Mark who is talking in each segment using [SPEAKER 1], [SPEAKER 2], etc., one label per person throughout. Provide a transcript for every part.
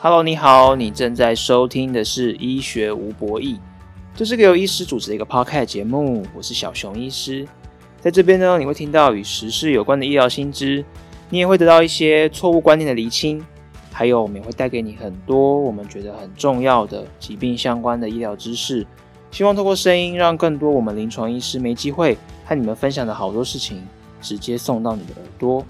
[SPEAKER 1] Hello，你好，你正在收听的是医学无博弈，这是个由医师主持的一个 podcast 节目。我是小熊医师，在这边呢，你会听到与时事有关的医疗新知，你也会得到一些错误观念的厘清，还有我们也会带给你很多我们觉得很重要的疾病相关的医疗知识。希望透过声音，让更多我们临床医师没机会和你们分享的好多事情，直接送到你的耳朵。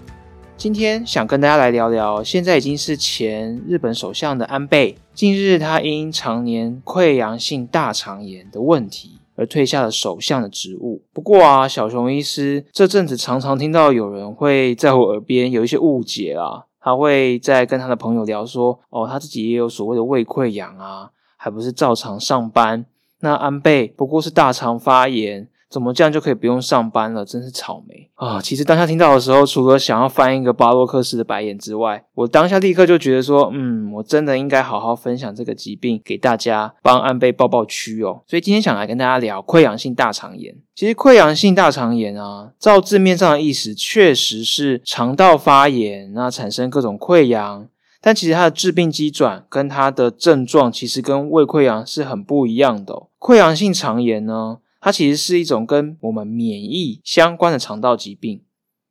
[SPEAKER 1] 今天想跟大家来聊聊，现在已经是前日本首相的安倍，近日他因常年溃疡性大肠炎的问题而退下了首相的职务。不过啊，小熊医师这阵子常常听到有人会在我耳边有一些误解啊，他会在跟他的朋友聊说，哦，他自己也有所谓的胃溃疡啊，还不是照常上班。那安倍不过是大肠发炎。怎么这样就可以不用上班了？真是草莓啊！其实当下听到的时候，除了想要翻一个巴洛克式的白眼之外，我当下立刻就觉得说，嗯，我真的应该好好分享这个疾病给大家，帮安倍抱抱屈哦。所以今天想来跟大家聊溃疡性大肠炎。其实溃疡性大肠炎啊，照字面上的意思，确实是肠道发炎，那产生各种溃疡。但其实它的致病机转跟它的症状，其实跟胃溃疡是很不一样的。溃疡性肠炎呢？它其实是一种跟我们免疫相关的肠道疾病。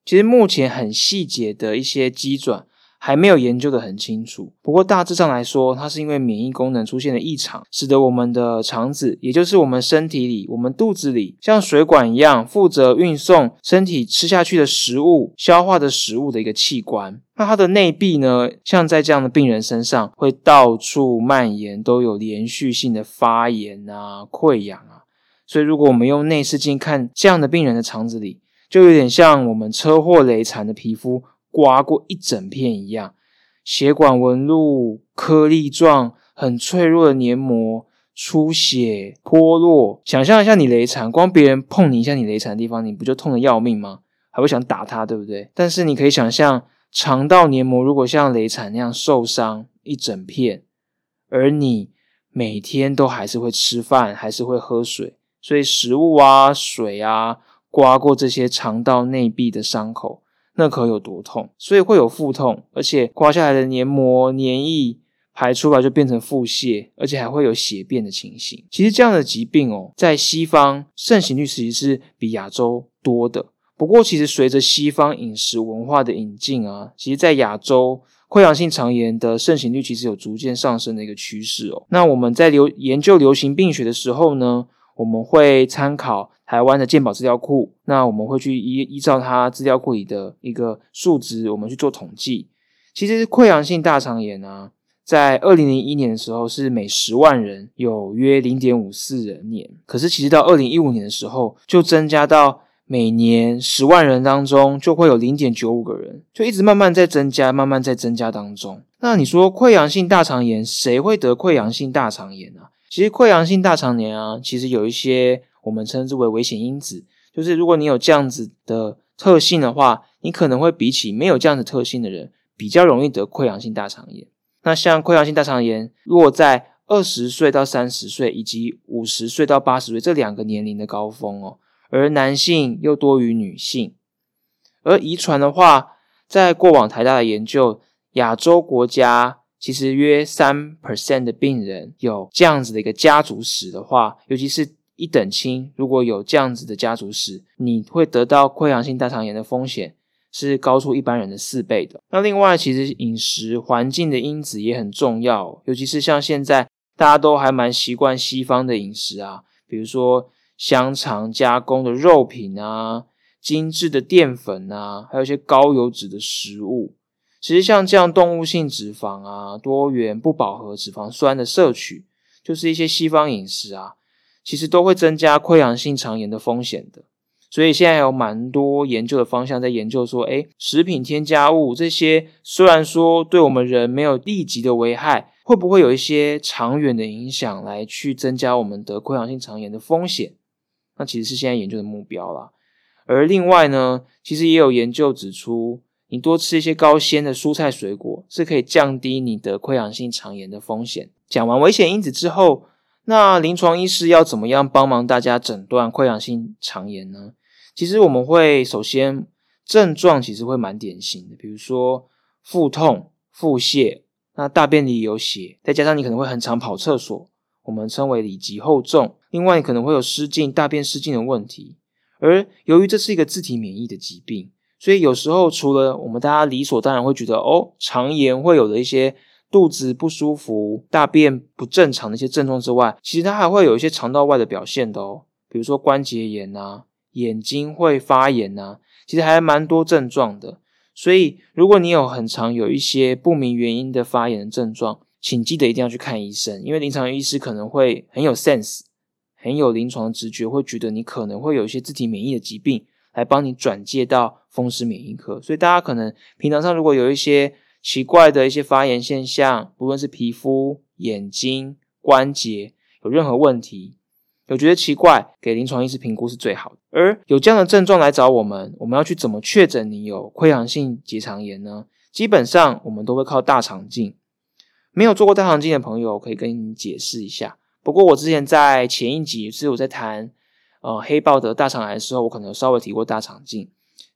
[SPEAKER 1] 其实目前很细节的一些机转还没有研究的很清楚。不过大致上来说，它是因为免疫功能出现了异常，使得我们的肠子，也就是我们身体里、我们肚子里，像水管一样负责运送身体吃下去的食物、消化的食物的一个器官。那它的内壁呢，像在这样的病人身上，会到处蔓延，都有连续性的发炎啊、溃疡啊。所以，如果我们用内视镜看这样的病人的肠子里，就有点像我们车祸雷残的皮肤刮过一整片一样，血管纹路、颗粒状、很脆弱的黏膜、出血、脱落。想象一下，你雷残，光别人碰你一下你雷残的地方，你不就痛得要命吗？还会想打他，对不对？但是你可以想象，肠道黏膜如果像雷残那样受伤一整片，而你每天都还是会吃饭，还是会喝水。所以食物啊、水啊，刮过这些肠道内壁的伤口，那可有多痛？所以会有腹痛，而且刮下来的黏膜、黏液排出来就变成腹泻，而且还会有血便的情形。其实这样的疾病哦，在西方盛行率其实是比亚洲多的。不过，其实随着西方饮食文化的引进啊，其实在亚洲溃疡性肠炎的盛行率其实有逐渐上升的一个趋势哦。那我们在流研究流行病学的时候呢？我们会参考台湾的健保资料库，那我们会去依依照它资料库里的一个数值，我们去做统计。其实溃疡性大肠炎啊，在二零零一年的时候是每十万人有约零点五四人年，可是其实到二零一五年的时候，就增加到每年十万人当中就会有零点九五个人，就一直慢慢在增加，慢慢在增加当中。那你说溃疡性大肠炎，谁会得溃疡性大肠炎呢？其实溃疡性大肠炎啊，其实有一些我们称之为危险因子，就是如果你有这样子的特性的话，你可能会比起没有这样子特性的人，比较容易得溃疡性大肠炎。那像溃疡性大肠炎，落在二十岁到三十岁以及五十岁到八十岁这两个年龄的高峰哦，而男性又多于女性。而遗传的话，在过往台大的研究，亚洲国家。其实约三 percent 的病人有这样子的一个家族史的话，尤其是一等亲，如果有这样子的家族史，你会得到溃疡性大肠炎的风险是高出一般人的四倍的。那另外，其实饮食环境的因子也很重要，尤其是像现在大家都还蛮习惯西方的饮食啊，比如说香肠加工的肉品啊，精致的淀粉啊，还有一些高油脂的食物。其实像这样动物性脂肪啊、多元不饱和脂肪酸的摄取，就是一些西方饮食啊，其实都会增加溃疡性肠炎的风险的。所以现在有蛮多研究的方向在研究说，诶食品添加物这些虽然说对我们人没有立即的危害，会不会有一些长远的影响来去增加我们得溃疡性肠炎的风险？那其实是现在研究的目标啦。而另外呢，其实也有研究指出。你多吃一些高纤的蔬菜水果，是可以降低你得溃疡性肠炎的风险。讲完危险因子之后，那临床医师要怎么样帮忙大家诊断溃疡性肠炎呢？其实我们会首先症状其实会蛮典型的，比如说腹痛、腹泻，那大便里有血，再加上你可能会很常跑厕所，我们称为里急后重。另外，你可能会有失禁、大便失禁的问题。而由于这是一个自体免疫的疾病，所以有时候除了我们大家理所当然会觉得哦，肠炎会有的一些肚子不舒服、大便不正常的一些症状之外，其实它还会有一些肠道外的表现的哦，比如说关节炎呐、眼睛会发炎呐，其实还蛮多症状的。所以如果你有很常有一些不明原因的发炎的症状，请记得一定要去看医生，因为临床医师可能会很有 sense。很有临床直觉，会觉得你可能会有一些自体免疫的疾病，来帮你转介到风湿免疫科。所以大家可能平常上如果有一些奇怪的一些发炎现象，不论是皮肤、眼睛、关节有任何问题，有觉得奇怪，给临床医师评估是最好的。而有这样的症状来找我们，我们要去怎么确诊你有溃疡性结肠炎呢？基本上我们都会靠大肠镜。没有做过大肠镜的朋友，可以跟你解释一下。不过我之前在前一集是我在谈呃黑豹的大肠癌的时候，我可能稍微提过大肠镜。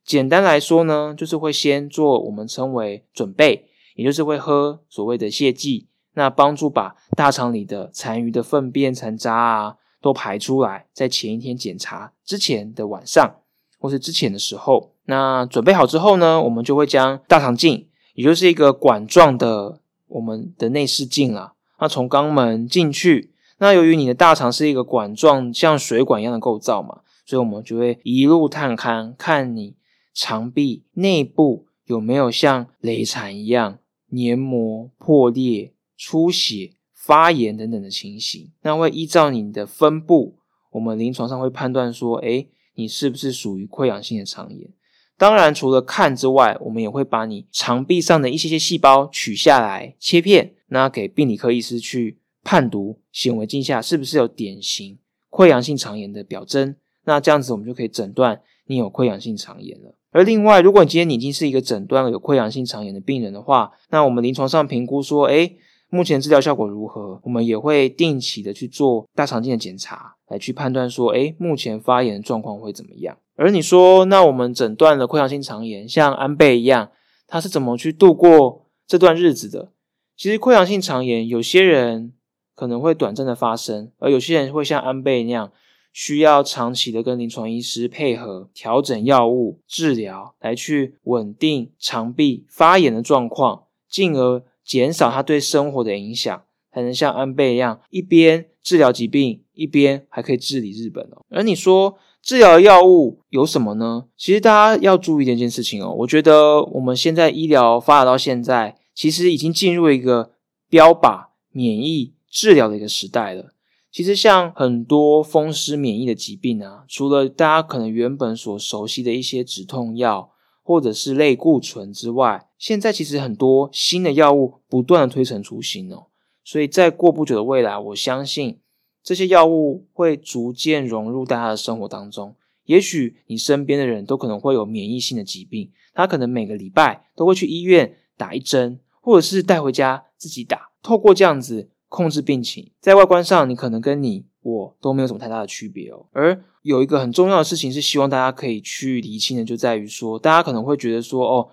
[SPEAKER 1] 简单来说呢，就是会先做我们称为准备，也就是会喝所谓的泻剂，那帮助把大肠里的残余的粪便残渣啊都排出来。在前一天检查之前的晚上或是之前的时候，那准备好之后呢，我们就会将大肠镜，也就是一个管状的我们的内视镜啊，那从肛门进去。那由于你的大肠是一个管状，像水管一样的构造嘛，所以我们就会一路探勘，看你肠壁内部有没有像雷残一样黏膜破裂、出血、发炎等等的情形。那会依照你的分布，我们临床上会判断说，哎，你是不是属于溃疡性的肠炎？当然，除了看之外，我们也会把你肠壁上的一些些细胞取下来切片，那给病理科医师去。判读显微镜下是不是有典型溃疡性肠炎的表征？那这样子我们就可以诊断你有溃疡性肠炎了。而另外，如果你今天已经是一个诊断有溃疡性肠炎的病人的话，那我们临床上评估说，哎，目前治疗效果如何？我们也会定期的去做大肠镜的检查，来去判断说，哎，目前发炎的状况会怎么样？而你说，那我们诊断了溃疡性肠炎，像安倍一样，他是怎么去度过这段日子的？其实溃疡性肠炎，有些人。可能会短暂的发生，而有些人会像安倍那样，需要长期的跟临床医师配合调整药物治疗，来去稳定肠壁发炎的状况，进而减少他对生活的影响，才能像安倍一样，一边治疗疾病，一边还可以治理日本哦。而你说治疗药物有什么呢？其实大家要注意一件事情哦，我觉得我们现在医疗发展到现在，其实已经进入一个标靶免疫。治疗的一个时代了。其实像很多风湿免疫的疾病啊，除了大家可能原本所熟悉的一些止痛药或者是类固醇之外，现在其实很多新的药物不断的推陈出新哦。所以在过不久的未来，我相信这些药物会逐渐融入大家的生活当中。也许你身边的人都可能会有免疫性的疾病，他可能每个礼拜都会去医院打一针，或者是带回家自己打。透过这样子。控制病情，在外观上，你可能跟你我都没有什么太大的区别哦。而有一个很重要的事情是，希望大家可以去厘清的，就在于说，大家可能会觉得说，哦，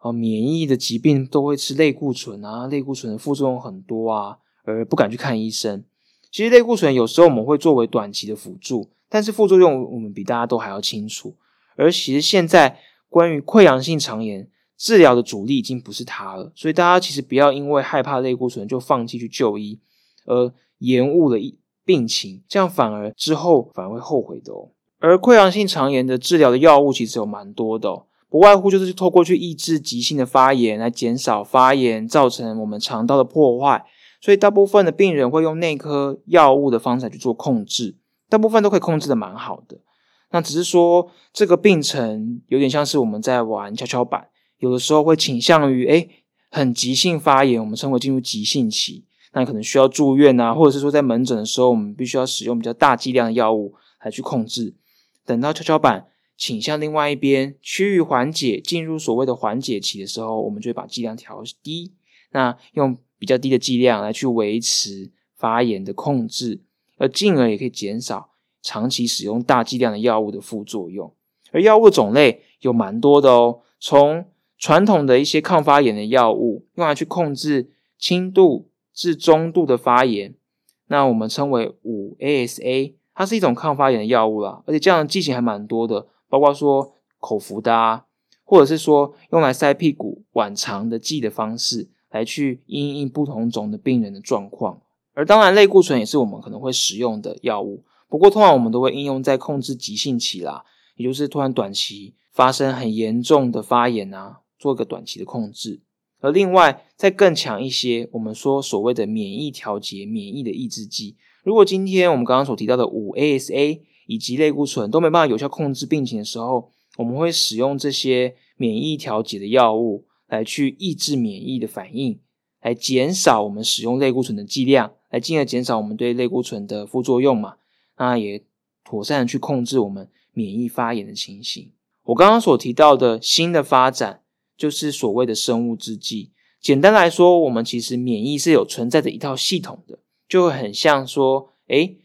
[SPEAKER 1] 哦，免疫的疾病都会吃类固醇啊，类固醇的副作用很多啊，而不敢去看医生。其实类固醇有时候我们会作为短期的辅助，但是副作用我们比大家都还要清楚。而其实现在关于溃疡性肠炎。治疗的主力已经不是他了，所以大家其实不要因为害怕类固醇就放弃去就医，而延误了一病情，这样反而之后反而会后悔的哦。而溃疡性肠炎的治疗的药物其实有蛮多的，哦不外乎就是透过去抑制急性的发炎，来减少发炎造成我们肠道的破坏。所以大部分的病人会用内科药物的方式去做控制，大部分都可以控制的蛮好的。那只是说这个病程有点像是我们在玩跷跷板。有的时候会倾向于哎，很急性发炎，我们称为进入急性期，那可能需要住院啊，或者是说在门诊的时候，我们必须要使用比较大剂量的药物来去控制。等到跷跷板倾向另外一边，趋于缓解，进入所谓的缓解期的时候，我们就会把剂量调低，那用比较低的剂量来去维持发炎的控制，而进而也可以减少长期使用大剂量的药物的副作用。而药物种类有蛮多的哦，从传统的一些抗发炎的药物，用来去控制轻度至中度的发炎，那我们称为五 ASA，它是一种抗发炎的药物啦，而且这样的剂型还蛮多的，包括说口服的啊，或者是说用来塞屁股、晚肠的剂的方式，来去因应不同种的病人的状况。而当然，类固醇也是我们可能会使用的药物，不过通常我们都会应用在控制急性期啦，也就是突然短期发生很严重的发炎啊，做一个短期的控制。而另外再更强一些，我们说所谓的免疫调节、免疫的抑制剂。如果今天我们刚刚所提到的五 ASA 以及类固醇都没办法有效控制病情的时候，我们会使用这些免疫调节的药物来去抑制免疫的反应，来减少我们使用类固醇的剂量。来进而减少我们对类固醇的副作用嘛？那也妥善的去控制我们免疫发炎的情形。我刚刚所提到的新的发展，就是所谓的生物制剂。简单来说，我们其实免疫是有存在着一套系统的，就会很像说，诶，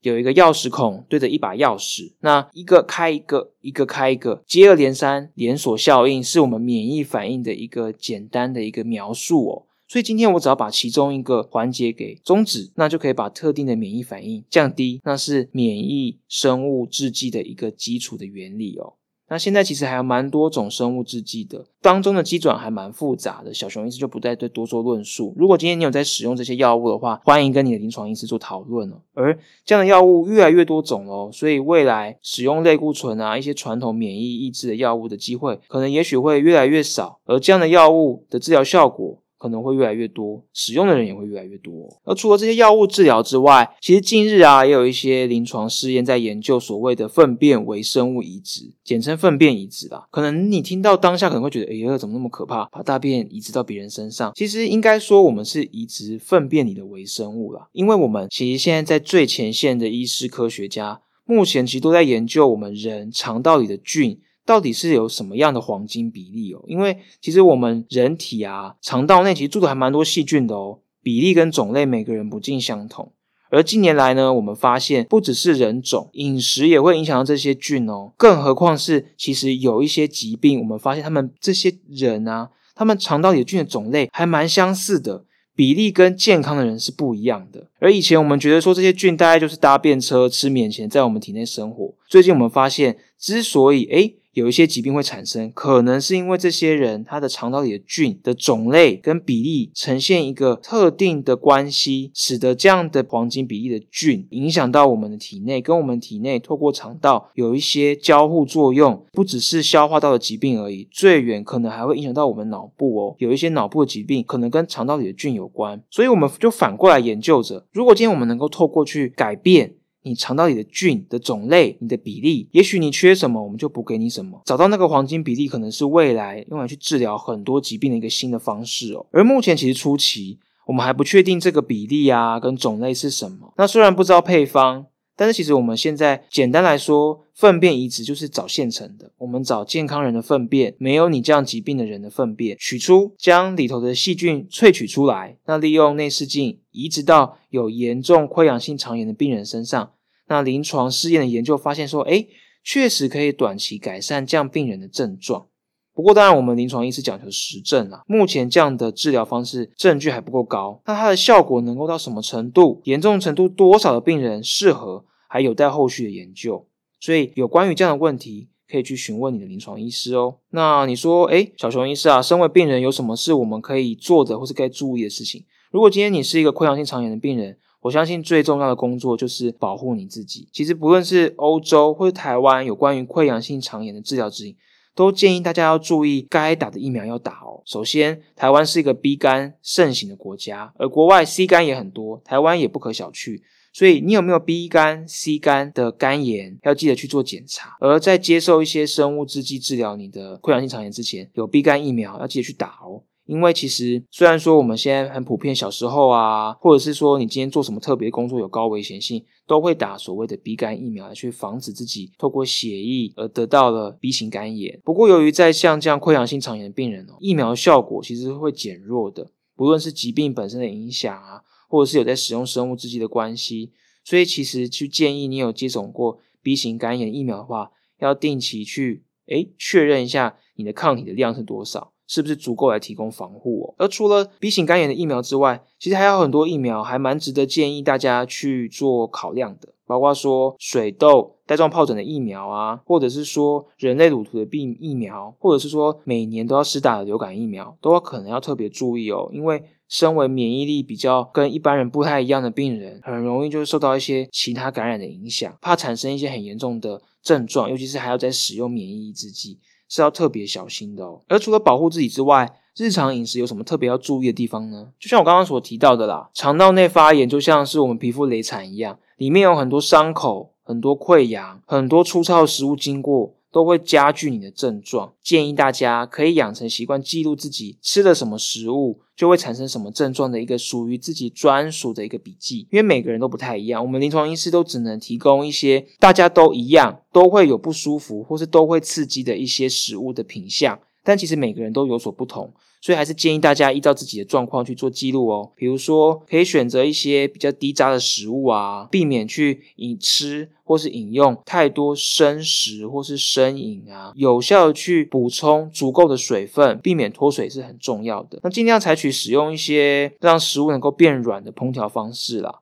[SPEAKER 1] 有一个钥匙孔对着一把钥匙，那一个开一个，一个开一个，接二连三，连锁效应是我们免疫反应的一个简单的一个描述哦。所以今天我只要把其中一个环节给终止，那就可以把特定的免疫反应降低。那是免疫生物制剂的一个基础的原理哦。那现在其实还有蛮多种生物制剂的，当中的机转还蛮复杂的。小熊医师就不再对多做论述。如果今天你有在使用这些药物的话，欢迎跟你的临床医师做讨论哦。而这样的药物越来越多种哦，所以未来使用类固醇啊一些传统免疫抑制的药物的机会，可能也许会越来越少。而这样的药物的治疗效果。可能会越来越多，使用的人也会越来越多。而除了这些药物治疗之外，其实近日啊，也有一些临床试验在研究所谓的粪便微生物移植，简称粪便移植啦。可能你听到当下可能会觉得，哎呀，怎么那么可怕？把大便移植到别人身上？其实应该说，我们是移植粪便里的微生物啦。因为我们其实现在在最前线的医师科学家，目前其实都在研究我们人肠道里的菌。到底是有什么样的黄金比例哦？因为其实我们人体啊，肠道内其实住的还蛮多细菌的哦，比例跟种类每个人不尽相同。而近年来呢，我们发现不只是人种，饮食也会影响到这些菌哦。更何况是其实有一些疾病，我们发现他们这些人啊，他们肠道里的菌的种类还蛮相似的。比例跟健康的人是不一样的，而以前我们觉得说这些菌大概就是搭便车吃免钱在我们体内生活。最近我们发现，之所以诶有一些疾病会产生，可能是因为这些人他的肠道里的菌的种类跟比例呈现一个特定的关系，使得这样的黄金比例的菌影响到我们的体内，跟我们体内透过肠道有一些交互作用，不只是消化道的疾病而已，最远可能还会影响到我们脑部哦，有一些脑部的疾病可能跟肠道里的菌有关，所以我们就反过来研究着，如果今天我们能够透过去改变。你肠道里的菌的种类，你的比例，也许你缺什么，我们就补给你什么。找到那个黄金比例，可能是未来用来去治疗很多疾病的一个新的方式哦。而目前其实初期，我们还不确定这个比例啊跟种类是什么。那虽然不知道配方。但是其实我们现在简单来说，粪便移植就是找现成的。我们找健康人的粪便，没有你这样疾病的人的粪便，取出将里头的细菌萃取出来，那利用内视镜移植到有严重溃疡性肠炎的病人身上。那临床试验的研究发现说，哎，确实可以短期改善这样病人的症状。不过当然，我们临床医师讲求实证啊，目前这样的治疗方式证据还不够高。那它的效果能够到什么程度，严重程度多少的病人适合？还有待后续的研究，所以有关于这样的问题，可以去询问你的临床医师哦。那你说，哎，小熊医师啊，身为病人有什么是我们可以做的，或是该注意的事情？如果今天你是一个溃疡性肠炎的病人，我相信最重要的工作就是保护你自己。其实不论是欧洲或者台湾，有关于溃疡性肠炎的治疗指引，都建议大家要注意该打的疫苗要打哦。首先，台湾是一个 B 肝盛行的国家，而国外 C 肝也很多，台湾也不可小觑。所以你有没有 B 肝、C 肝的肝炎，要记得去做检查。而在接受一些生物制剂治疗你的溃疡性肠炎之前，有 B 肝疫苗要记得去打哦。因为其实虽然说我们现在很普遍，小时候啊，或者是说你今天做什么特别工作有高危险性，都会打所谓的 B 肝疫苗来去防止自己透过血液而得到了 B 型肝炎。不过由于在像这样溃疡性肠炎的病人哦，疫苗效果其实会减弱的，不论是疾病本身的影响啊。或者是有在使用生物制剂的关系，所以其实去建议你有接种过 B 型肝炎疫苗的话，要定期去诶确认一下你的抗体的量是多少，是不是足够来提供防护哦。而除了 B 型肝炎的疫苗之外，其实还有很多疫苗还蛮值得建议大家去做考量的。包括说水痘、带状疱疹的疫苗啊，或者是说人类乳头的病疫苗，或者是说每年都要施打的流感疫苗，都要可能要特别注意哦。因为身为免疫力比较跟一般人不太一样的病人，很容易就受到一些其他感染的影响，怕产生一些很严重的症状，尤其是还要在使用免疫抑制剂，是要特别小心的哦。而除了保护自己之外，日常饮食有什么特别要注意的地方呢？就像我刚刚所提到的啦，肠道内发炎就像是我们皮肤雷产一样。里面有很多伤口、很多溃疡、很多粗糙的食物经过，都会加剧你的症状。建议大家可以养成习惯，记录自己吃了什么食物，就会产生什么症状的一个属于自己专属的一个笔记。因为每个人都不太一样，我们临床医师都只能提供一些大家都一样、都会有不舒服或是都会刺激的一些食物的品相。但其实每个人都有所不同，所以还是建议大家依照自己的状况去做记录哦。比如说，可以选择一些比较低渣的食物啊，避免去饮吃或是饮用太多生食或是生饮啊，有效的去补充足够的水分，避免脱水是很重要的。那尽量采取使用一些让食物能够变软的烹调方式啦，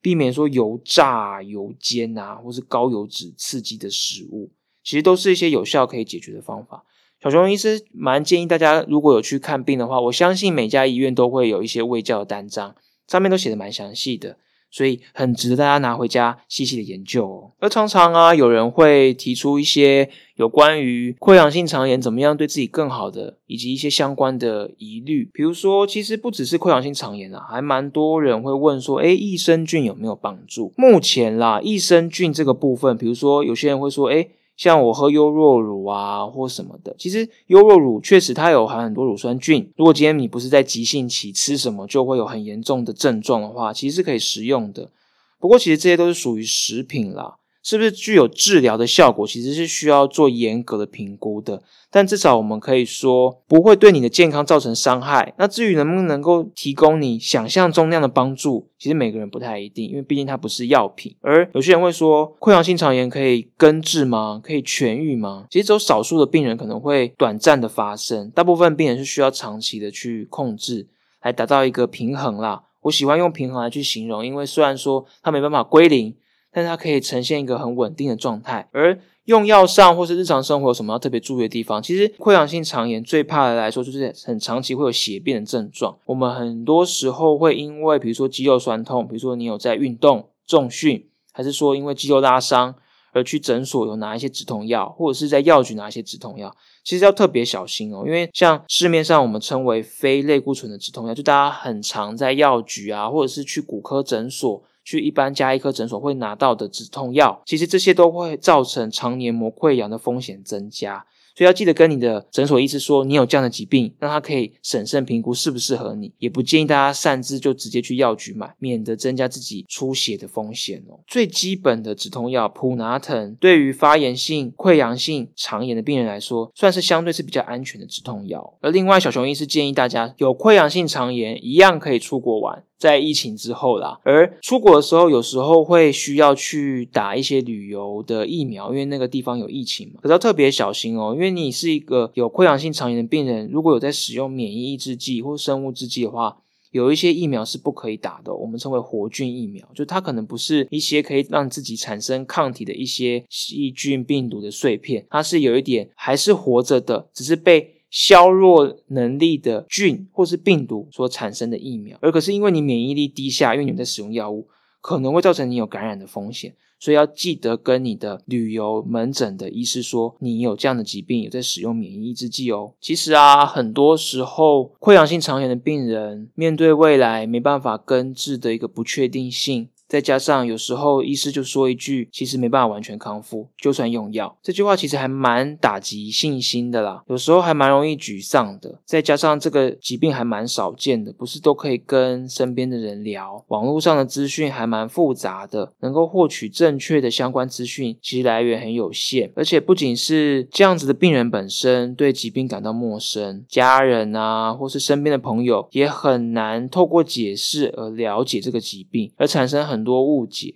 [SPEAKER 1] 避免说油炸、油煎啊，或是高油脂刺激的食物，其实都是一些有效可以解决的方法。小熊医师蛮建议大家，如果有去看病的话，我相信每家医院都会有一些胃教的单张，上面都写的蛮详细的，所以很值得大家拿回家细细的研究哦。而常常啊，有人会提出一些有关于溃疡性肠炎怎么样对自己更好的，以及一些相关的疑虑，比如说，其实不只是溃疡性肠炎啊，还蛮多人会问说，诶，益生菌有没有帮助？目前啦，益生菌这个部分，比如说有些人会说，诶。像我喝优酪乳啊，或什么的，其实优酪乳确实它有含很多乳酸菌。如果今天你不是在急性期吃什么就会有很严重的症状的话，其实是可以食用的。不过其实这些都是属于食品啦。是不是具有治疗的效果？其实是需要做严格的评估的。但至少我们可以说，不会对你的健康造成伤害。那至于能不能够提供你想象中那样的帮助，其实每个人不太一定，因为毕竟它不是药品。而有些人会说，溃疡性肠炎可以根治吗？可以痊愈吗？其实只有少数的病人可能会短暂的发生，大部分病人是需要长期的去控制，来达到一个平衡啦。我喜欢用平衡来去形容，因为虽然说它没办法归零。但它可以呈现一个很稳定的状态，而用药上或是日常生活有什么要特别注意的地方？其实溃疡性肠炎最怕的来说就是很长期会有血便的症状。我们很多时候会因为比如说肌肉酸痛，比如说你有在运动、重训，还是说因为肌肉拉伤而去诊所有拿一些止痛药，或者是在药局拿一些止痛药，其实要特别小心哦。因为像市面上我们称为非类固醇的止痛药，就大家很常在药局啊，或者是去骨科诊所。去一般加医科诊所会拿到的止痛药，其实这些都会造成肠黏膜溃疡的风险增加。所以要记得跟你的诊所医师说，你有这样的疾病，让他可以审慎评估适不适合你。也不建议大家擅自就直接去药局买，免得增加自己出血的风险。最基本的止痛药普拿疼，对于发炎性溃疡性肠炎的病人来说，算是相对是比较安全的止痛药。而另外，小熊医师建议大家有溃疡性肠炎一样可以出国玩。在疫情之后啦，而出国的时候，有时候会需要去打一些旅游的疫苗，因为那个地方有疫情嘛。可是要特别小心哦，因为你是一个有溃疡性肠炎的病人，如果有在使用免疫抑制剂或生物制剂的话，有一些疫苗是不可以打的。我们称为活菌疫苗，就它可能不是一些可以让自己产生抗体的一些细菌、病毒的碎片，它是有一点还是活着的，只是被。削弱能力的菌或是病毒所产生的疫苗，而可是因为你免疫力低下，因为你在使用药物，可能会造成你有感染的风险，所以要记得跟你的旅游门诊的医师说，你有这样的疾病，有在使用免疫抑制剂哦。其实啊，很多时候溃疡性肠炎的病人面对未来没办法根治的一个不确定性。再加上有时候医师就说一句，其实没办法完全康复，就算用药，这句话其实还蛮打击信心的啦。有时候还蛮容易沮丧的。再加上这个疾病还蛮少见的，不是都可以跟身边的人聊。网络上的资讯还蛮复杂的，能够获取正确的相关资讯，其实来源很有限。而且不仅是这样子的病人本身对疾病感到陌生，家人啊，或是身边的朋友也很难透过解释而了解这个疾病，而产生很。很多误解。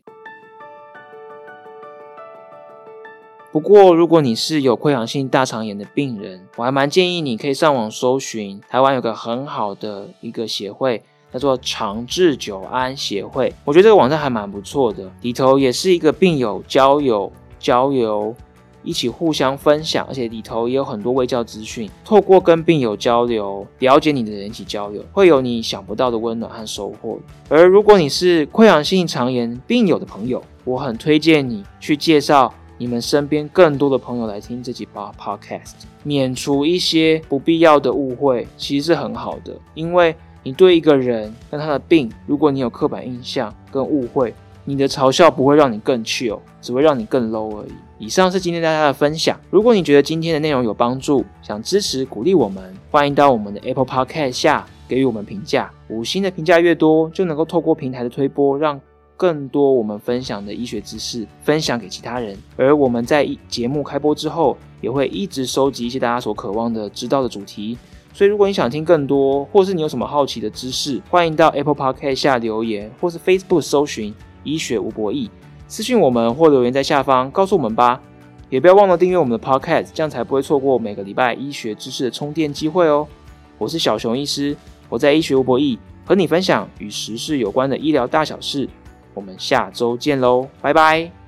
[SPEAKER 1] 不过，如果你是有溃疡性大肠炎的病人，我还蛮建议你可以上网搜寻台湾有个很好的一个协会，叫做长治久安协会。我觉得这个网站还蛮不错的，里头也是一个病友交友交流。一起互相分享，而且里头也有很多卫教资讯。透过跟病友交流，了解你的人一起交流，会有你想不到的温暖和收获。而如果你是溃疡性肠炎病友的朋友，我很推荐你去介绍你们身边更多的朋友来听这几把 podcast，免除一些不必要的误会，其实是很好的。因为你对一个人跟他的病，如果你有刻板印象跟误会，你的嘲笑不会让你更 chill，只会让你更 low 而已。以上是今天大家的分享。如果你觉得今天的内容有帮助，想支持鼓励我们，欢迎到我们的 Apple Podcast 下给予我们评价。五星的评价越多，就能够透过平台的推播，让更多我们分享的医学知识分享给其他人。而我们在节目开播之后，也会一直收集一些大家所渴望的知道的主题。所以，如果你想听更多，或是你有什么好奇的知识，欢迎到 Apple Podcast 下留言，或是 Facebook 搜寻“医学无博弈”。私信我们或留言在下方告诉我们吧，也不要忘了订阅我们的 Podcast，这样才不会错过每个礼拜医学知识的充电机会哦。我是小熊医师，我在医学无博弈和你分享与时事有关的医疗大小事。我们下周见喽，拜拜。